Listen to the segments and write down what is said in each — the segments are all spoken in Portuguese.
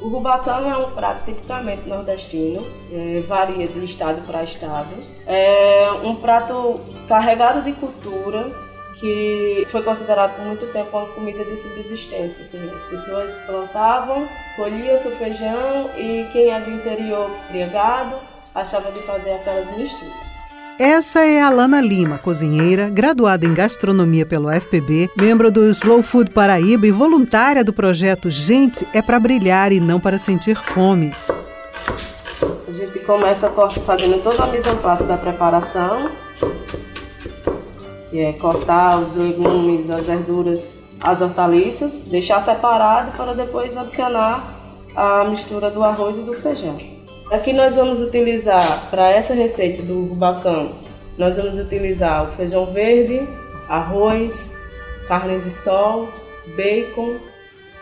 O rubacão é um prato tipicamente nordestino, é, varia de estado para estado. É um prato carregado de cultura que foi considerado por muito tempo uma comida de subsistência. Assim, as pessoas plantavam, colhiam seu feijão e quem é do interior cria gado achava de fazer aquelas misturas. Essa é a Lana Lima, cozinheira, graduada em gastronomia pelo FPB, membro do Slow Food Paraíba e voluntária do projeto Gente é para brilhar e não para sentir fome. A gente começa fazendo toda a mise en place da preparação, que é cortar os legumes, as verduras, as hortaliças, deixar separado para depois adicionar a mistura do arroz e do feijão. Aqui nós vamos utilizar, para essa receita do rubacão, nós vamos utilizar o feijão verde, arroz, carne de sol, bacon,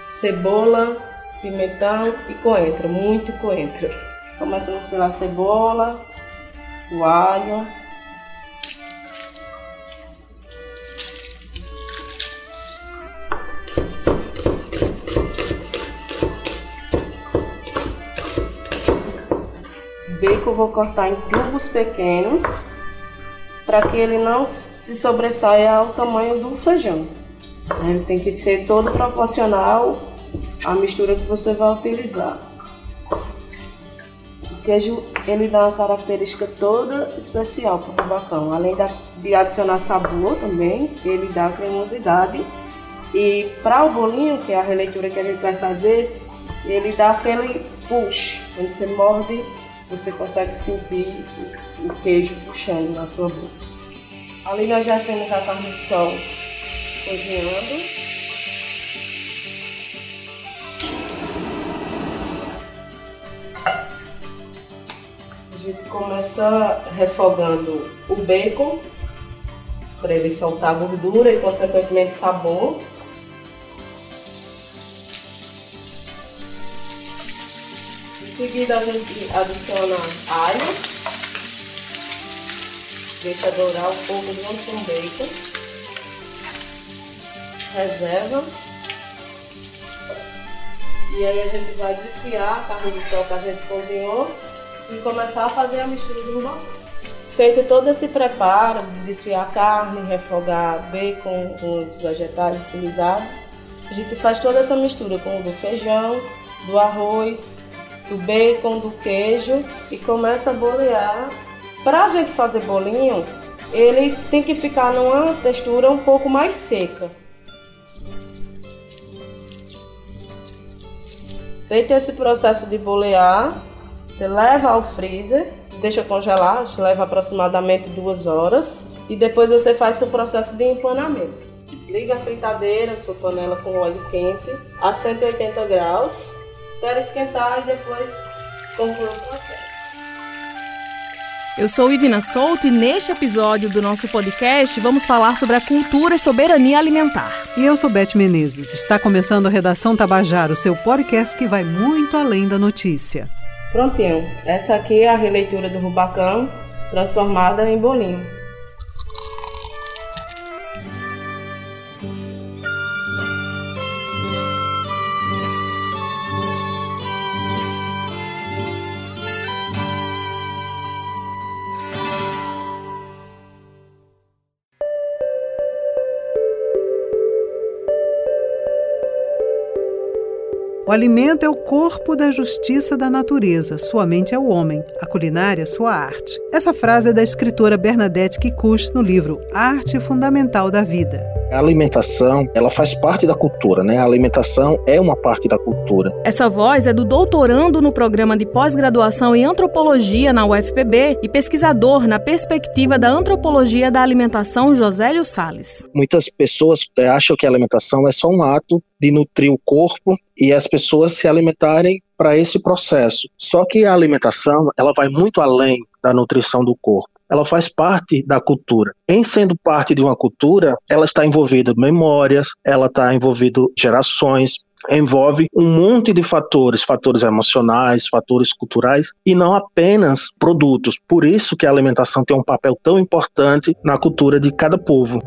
cebola, pimentão e coentro, muito coentro. Começamos pela cebola, o alho, eu vou cortar em cubos pequenos para que ele não se sobressaia ao tamanho do feijão. Ele tem que ser todo proporcional à mistura que você vai utilizar. O queijo ele dá uma característica toda especial para o bacão. Além de adicionar sabor também, ele dá cremosidade. E para o bolinho, que é a releitura que a gente vai fazer, ele dá aquele push, quando você morde você consegue sentir o queijo puxando na sua boca. Ali nós já temos a carne de sol cozinhando. A gente começa refogando o bacon para ele soltar gordura e consequentemente sabor. Seguida a gente adiciona alho. Deixa dourar um pouco junto com o bacon. Reserva. E aí a gente vai desfiar a carne de sol que a gente cozinhou e começar a fazer a mistura do rubacão. Feito todo esse preparo de desfiar a carne, refogar bacon com os vegetais utilizados, a gente faz toda essa mistura com o do feijão, do arroz, do bacon, do queijo e começa a bolear. Para a gente fazer bolinho, ele tem que ficar numa textura um pouco mais seca. Feito esse processo de bolear, você leva ao freezer, deixa congelar, leva aproximadamente duas horas e depois você faz o processo de empanamento. Liga a fritadeira, sua panela com óleo quente a 180 graus espera esquentar e depois conclui o processo. Eu sou Ivina Souto e neste episódio do nosso podcast vamos falar sobre a cultura e soberania alimentar. E eu sou Beth Menezes. Está começando a Redação Tabajara, o seu podcast que vai muito além da notícia. Prontinho. Essa aqui é a releitura do rubacão transformada em bolinho. O alimento é o corpo da justiça da natureza, sua mente é o homem, a culinária sua arte. Essa frase é da escritora Bernadette Kikuchi no livro Arte Fundamental da Vida. A alimentação, ela faz parte da cultura, né? A alimentação é uma parte da cultura. Essa voz é do doutorando no programa de pós-graduação em antropologia na UFPB e pesquisador na perspectiva da antropologia da alimentação Josélio Sales. Muitas pessoas é, acham que a alimentação é só um ato de nutrir o corpo e as pessoas se alimentarem para esse processo. Só que a alimentação, ela vai muito além da nutrição do corpo ela faz parte da cultura. Em sendo parte de uma cultura, ela está envolvida memórias, ela está envolvida gerações, envolve um monte de fatores, fatores emocionais, fatores culturais e não apenas produtos. Por isso que a alimentação tem um papel tão importante na cultura de cada povo.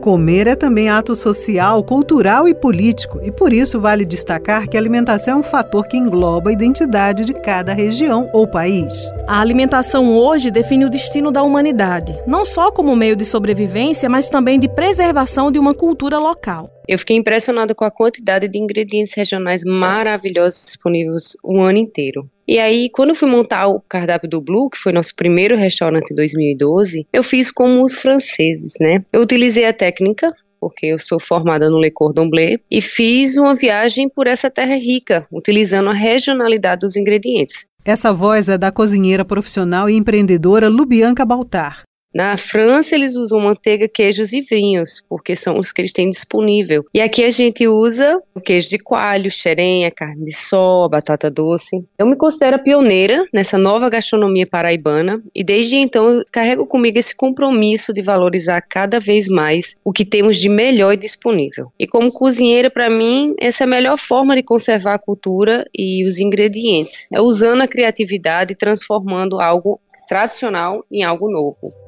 Comer é também ato social, cultural e político, e por isso vale destacar que a alimentação é um fator que engloba a identidade de cada região ou país. A alimentação hoje define o destino da humanidade, não só como meio de sobrevivência, mas também de preservação de uma cultura local. Eu fiquei impressionada com a quantidade de ingredientes regionais maravilhosos disponíveis o ano inteiro. E aí, quando eu fui montar o cardápio do Blue, que foi nosso primeiro restaurante em 2012, eu fiz como os franceses, né? Eu utilizei a técnica porque eu sou formada no Le Cordon Bleu, e fiz uma viagem por essa terra rica, utilizando a regionalidade dos ingredientes. Essa voz é da cozinheira profissional e empreendedora Lubianca Baltar. Na França, eles usam manteiga, queijos e vinhos, porque são os que eles têm disponível. E aqui a gente usa o queijo de coalho, xerenha, carne de sol, batata doce. Eu me considero pioneira nessa nova gastronomia paraibana e desde então carrego comigo esse compromisso de valorizar cada vez mais o que temos de melhor e disponível. E como cozinheira, para mim, essa é a melhor forma de conservar a cultura e os ingredientes. É usando a criatividade e transformando algo tradicional em algo novo.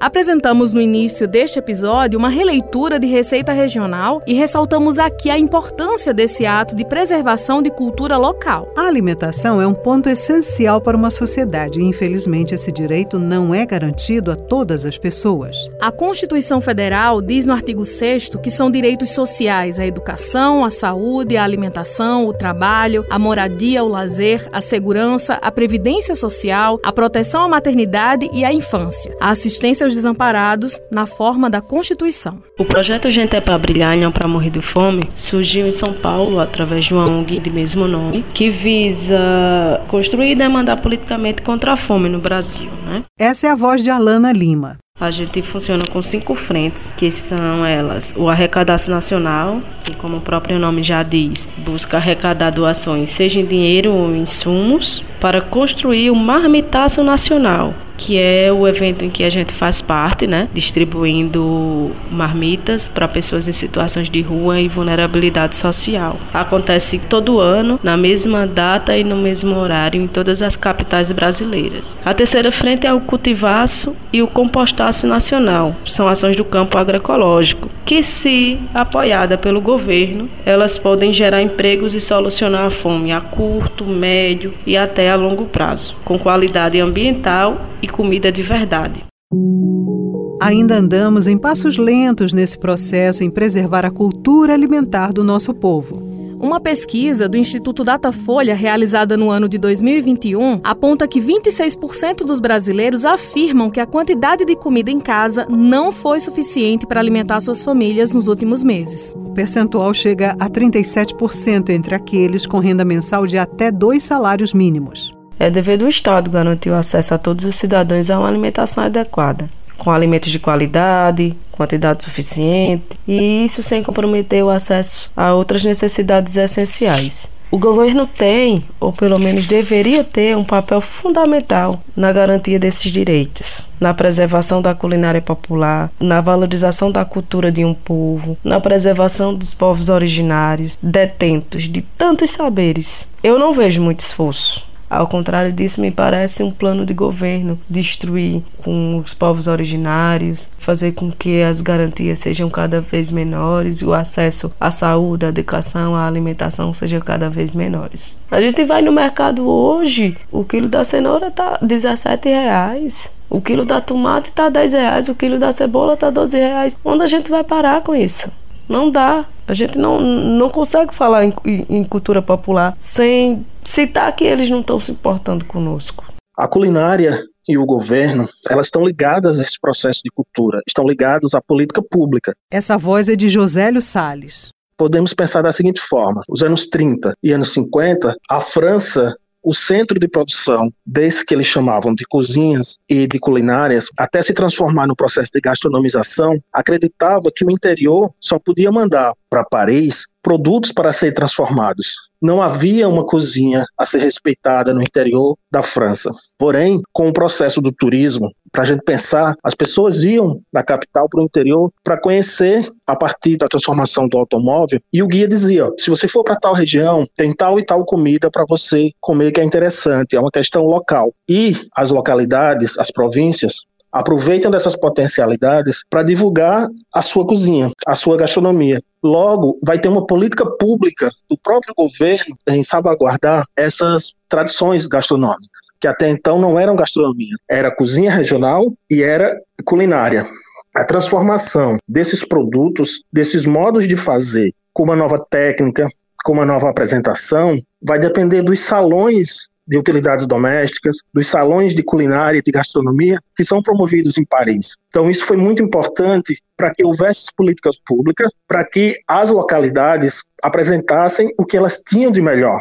Apresentamos no início deste episódio uma releitura de receita regional e ressaltamos aqui a importância desse ato de preservação de cultura local. A alimentação é um ponto essencial para uma sociedade e, infelizmente, esse direito não é garantido a todas as pessoas. A Constituição Federal diz no artigo 6 que são direitos sociais a educação, a saúde, a alimentação, o trabalho, a moradia, o lazer, a segurança, a previdência social, a proteção à maternidade e à infância, a assistência aos desamparados na forma da Constituição. O projeto Gente é para Brilhar, não para morrer de fome, surgiu em São Paulo através de uma ONG de mesmo nome, que visa construir e demandar politicamente contra a fome no Brasil. Né? Essa é a voz de Alana Lima. A gente funciona com cinco frentes, que são elas: o arrecadaço nacional, que como o próprio nome já diz, busca arrecadar doações, seja em dinheiro ou em insumos, para construir o marmitaço nacional, que é o evento em que a gente faz parte, né, distribuindo marmitas para pessoas em situações de rua e vulnerabilidade social. Acontece todo ano, na mesma data e no mesmo horário em todas as capitais brasileiras. A terceira frente é o cultivaço e o compostaço nacional. São ações do campo agroecológico, que se apoiada pelo governo, elas podem gerar empregos e solucionar a fome a curto, médio e até a longo prazo, com qualidade ambiental e comida de verdade. Ainda andamos em passos lentos nesse processo em preservar a cultura alimentar do nosso povo. Uma pesquisa do Instituto Datafolha, realizada no ano de 2021, aponta que 26% dos brasileiros afirmam que a quantidade de comida em casa não foi suficiente para alimentar suas famílias nos últimos meses. O percentual chega a 37% entre aqueles com renda mensal de até dois salários mínimos. É dever do Estado garantir o acesso a todos os cidadãos a uma alimentação adequada, com alimentos de qualidade, quantidade suficiente, e isso sem comprometer o acesso a outras necessidades essenciais. O governo tem, ou pelo menos deveria ter, um papel fundamental na garantia desses direitos, na preservação da culinária popular, na valorização da cultura de um povo, na preservação dos povos originários, detentos de tantos saberes. Eu não vejo muito esforço ao contrário disso, me parece um plano de governo destruir com os povos originários, fazer com que as garantias sejam cada vez menores e o acesso à saúde, à educação, à alimentação sejam cada vez menores. A gente vai no mercado hoje, o quilo da cenoura tá 17 reais. O quilo da tomate está 10 reais, o quilo da cebola está 12 reais. Onde a gente vai parar com isso? Não dá. A gente não, não consegue falar em, em cultura popular sem citar que eles não estão se importando conosco. A culinária e o governo, elas estão ligadas nesse processo de cultura, estão ligados à política pública. Essa voz é de Josélio Sales. Podemos pensar da seguinte forma: os anos 30 e anos 50, a França o centro de produção desse que eles chamavam de cozinhas e de culinárias, até se transformar no processo de gastronomização, acreditava que o interior só podia mandar para Paris produtos para serem transformados. Não havia uma cozinha a ser respeitada no interior da França. Porém, com o processo do turismo, para a gente pensar, as pessoas iam da capital para o interior para conhecer a partir da transformação do automóvel. E o guia dizia: se você for para tal região, tem tal e tal comida para você comer que é interessante, é uma questão local. E as localidades, as províncias, aproveitam dessas potencialidades para divulgar a sua cozinha, a sua gastronomia. Logo, vai ter uma política pública do próprio governo em salvaguardar essas tradições gastronômicas, que até então não eram gastronomia, era cozinha regional e era culinária. A transformação desses produtos, desses modos de fazer, com uma nova técnica, com uma nova apresentação, vai depender dos salões de utilidades domésticas, dos salões de culinária e de gastronomia que são promovidos em Paris. Então, isso foi muito importante para que houvesse políticas públicas, para que as localidades apresentassem o que elas tinham de melhor.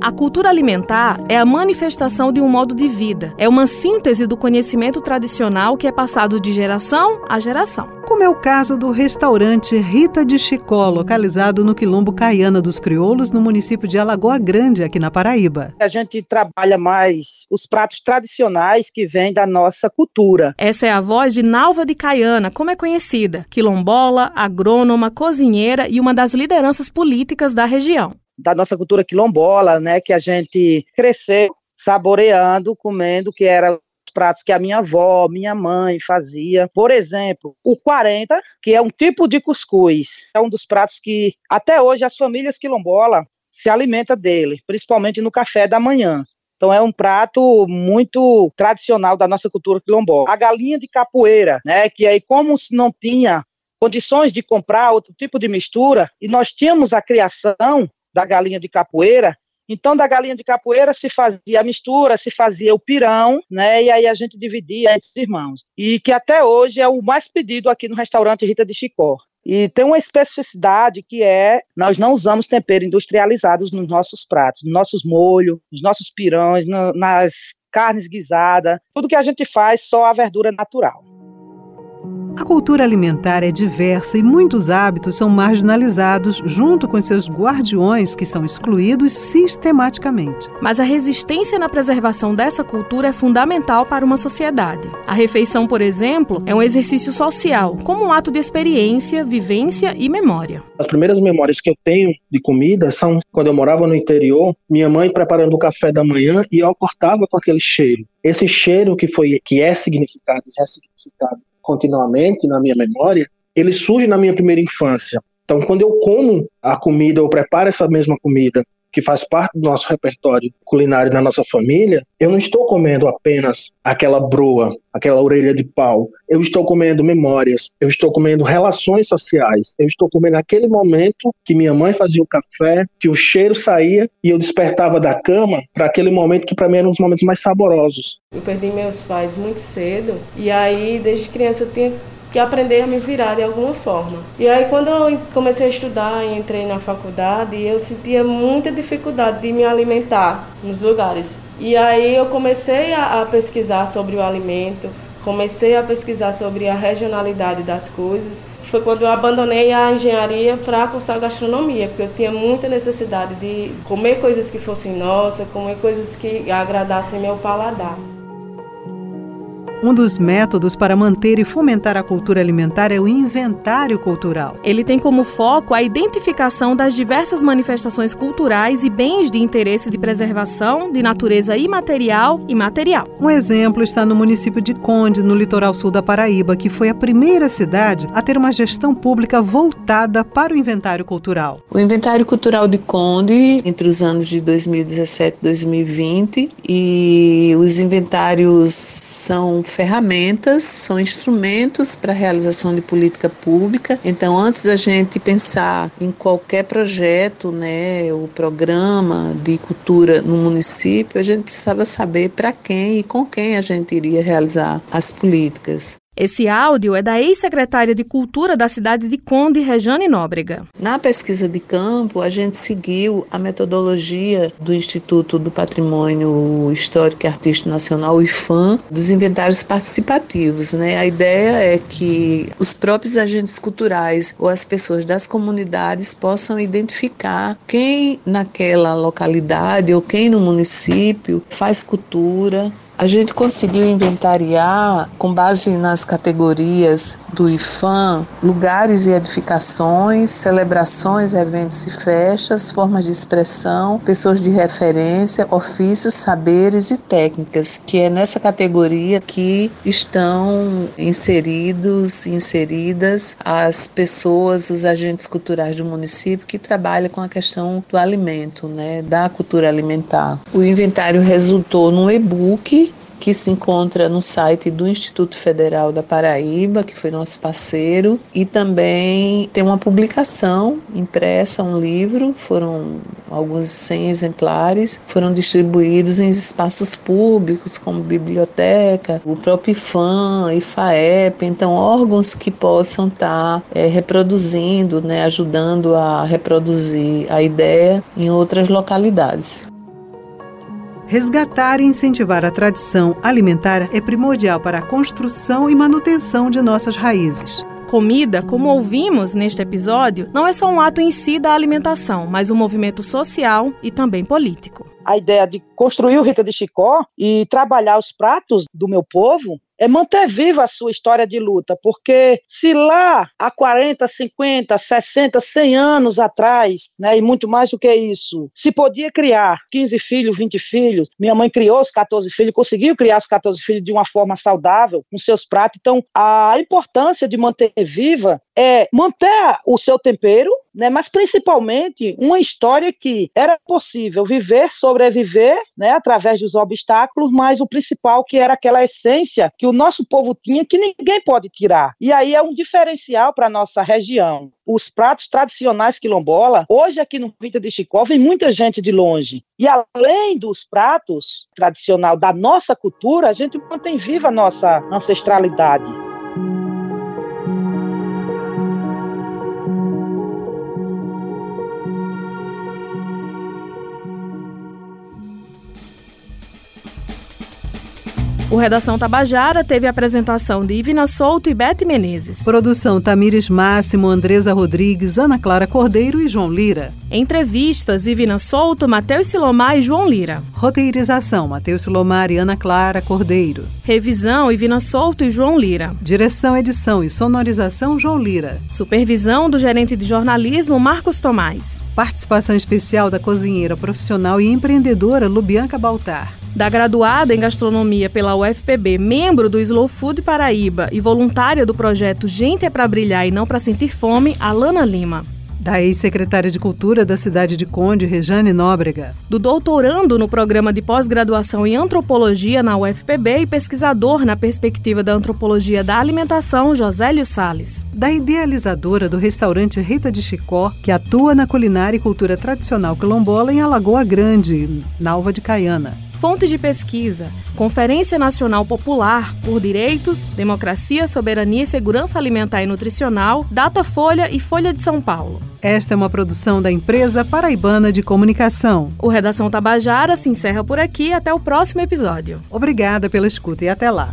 A cultura alimentar é a manifestação de um modo de vida. É uma síntese do conhecimento tradicional que é passado de geração a geração. Como é o caso do restaurante Rita de Chicó, localizado no Quilombo Caiana dos Crioulos, no município de Alagoa Grande, aqui na Paraíba. A gente trabalha mais os pratos tradicionais que vêm da nossa cultura. Essa é a voz de Nalva de Caiana, como é conhecida, quilombola, agrônoma, cozinheira e uma das lideranças políticas da região da nossa cultura quilombola, né, que a gente cresceu saboreando, comendo, que era os pratos que a minha avó, minha mãe fazia. Por exemplo, o 40, que é um tipo de cuscuz. É um dos pratos que até hoje as famílias quilombola se alimentam dele, principalmente no café da manhã. Então é um prato muito tradicional da nossa cultura quilombola. A galinha de capoeira, né, que aí como não tinha condições de comprar outro tipo de mistura e nós tínhamos a criação da galinha de capoeira. Então, da galinha de capoeira se fazia a mistura, se fazia o pirão, né? E aí a gente dividia entre os irmãos. E que até hoje é o mais pedido aqui no restaurante Rita de Chicó. E tem uma especificidade que é: nós não usamos tempero industrializados nos nossos pratos, nos nossos molhos, nos nossos pirões, no, nas carnes guisadas. Tudo que a gente faz só a verdura natural. A cultura alimentar é diversa e muitos hábitos são marginalizados junto com seus guardiões que são excluídos sistematicamente. Mas a resistência na preservação dessa cultura é fundamental para uma sociedade. A refeição, por exemplo, é um exercício social, como um ato de experiência, vivência e memória. As primeiras memórias que eu tenho de comida são quando eu morava no interior, minha mãe preparando o café da manhã e eu cortava com aquele cheiro. Esse cheiro que foi que é significado e ressignificado continuamente na minha memória, ele surge na minha primeira infância. Então, quando eu como a comida, eu preparo essa mesma comida, que faz parte do nosso repertório culinário da nossa família, eu não estou comendo apenas aquela broa, aquela orelha de pau. Eu estou comendo memórias, eu estou comendo relações sociais, eu estou comendo aquele momento que minha mãe fazia o café, que o cheiro saía e eu despertava da cama para aquele momento que para mim era um dos momentos mais saborosos. Eu perdi meus pais muito cedo e aí desde criança eu tinha que aprender a me virar de alguma forma. E aí quando eu comecei a estudar e entrei na faculdade, eu sentia muita dificuldade de me alimentar nos lugares. E aí eu comecei a, a pesquisar sobre o alimento, comecei a pesquisar sobre a regionalidade das coisas. Foi quando eu abandonei a engenharia para cursar gastronomia, porque eu tinha muita necessidade de comer coisas que fossem nossas, comer coisas que agradassem meu paladar. Um dos métodos para manter e fomentar a cultura alimentar é o inventário cultural. Ele tem como foco a identificação das diversas manifestações culturais e bens de interesse de preservação de natureza imaterial e material. Um exemplo está no município de Conde, no litoral sul da Paraíba, que foi a primeira cidade a ter uma gestão pública voltada para o inventário cultural. O inventário cultural de Conde, entre os anos de 2017 e 2020, e os inventários são ferramentas, são instrumentos para a realização de política pública. Então, antes da gente pensar em qualquer projeto, né, o programa de cultura no município, a gente precisava saber para quem e com quem a gente iria realizar as políticas. Esse áudio é da ex-secretária de Cultura da cidade de Conde, Rejane Nóbrega. Na pesquisa de campo, a gente seguiu a metodologia do Instituto do Patrimônio Histórico e Artístico Nacional, o IFAM, dos inventários participativos. Né? A ideia é que os próprios agentes culturais ou as pessoas das comunidades possam identificar quem naquela localidade ou quem no município faz cultura, a gente conseguiu inventariar, com base nas categorias do IFAM, lugares e edificações, celebrações, eventos e festas, formas de expressão, pessoas de referência, ofícios, saberes e técnicas, que é nessa categoria que estão inseridos, inseridas as pessoas, os agentes culturais do município que trabalham com a questão do alimento, né, da cultura alimentar. O inventário resultou num e-book que se encontra no site do Instituto Federal da Paraíba, que foi nosso parceiro, e também tem uma publicação impressa, um livro, foram alguns 100 exemplares, foram distribuídos em espaços públicos, como biblioteca, o próprio IFAM, IFAEP, então órgãos que possam estar é, reproduzindo, né, ajudando a reproduzir a ideia em outras localidades. Resgatar e incentivar a tradição alimentar é primordial para a construção e manutenção de nossas raízes. Comida, como ouvimos neste episódio, não é só um ato em si da alimentação, mas um movimento social e também político. A ideia de construir o Rita de Chicó e trabalhar os pratos do meu povo é manter viva a sua história de luta, porque se lá há 40, 50, 60, 100 anos atrás, né, e muito mais do que isso, se podia criar 15 filhos, 20 filhos, minha mãe criou os 14 filhos, conseguiu criar os 14 filhos de uma forma saudável, com seus pratos. Então, a importância de manter viva é manter o seu tempero, né, mas principalmente uma história que era possível viver, sobreviver, né, através dos obstáculos, mas o principal que era aquela essência que o nosso povo tinha que ninguém pode tirar. E aí é um diferencial para nossa região. Os pratos tradicionais quilombola, hoje aqui no Rita de Chicó, vem muita gente de longe. E além dos pratos tradicional da nossa cultura, a gente mantém viva a nossa ancestralidade. O Redação Tabajara teve a apresentação de Ivina Souto e Bete Menezes. Produção Tamires Máximo, Andresa Rodrigues, Ana Clara Cordeiro e João Lira. Entrevistas Ivina Souto, Matheus Silomar e João Lira. Roteirização Matheus Silomar e Ana Clara Cordeiro. Revisão Ivina Souto e João Lira. Direção, edição e sonorização João Lira. Supervisão do gerente de jornalismo Marcos Tomás. Participação especial da cozinheira profissional e empreendedora Lubianca Baltar da graduada em gastronomia pela UFPB, membro do Slow Food Paraíba e voluntária do projeto Gente é para brilhar e não para sentir fome, Alana Lima. Da ex-secretária de Cultura da cidade de Conde, Rejane Nóbrega. Do doutorando no programa de pós-graduação em antropologia na UFPB e pesquisador na perspectiva da antropologia da alimentação, Josélio Sales. Da idealizadora do restaurante Rita de Chicó, que atua na culinária e cultura tradicional quilombola em Alagoa Grande, na Alva de Caiana. Fontes de pesquisa: Conferência Nacional Popular por Direitos, Democracia, Soberania e Segurança Alimentar e Nutricional, Datafolha e Folha de São Paulo. Esta é uma produção da empresa Paraibana de Comunicação. O Redação Tabajara se encerra por aqui. Até o próximo episódio. Obrigada pela escuta e até lá.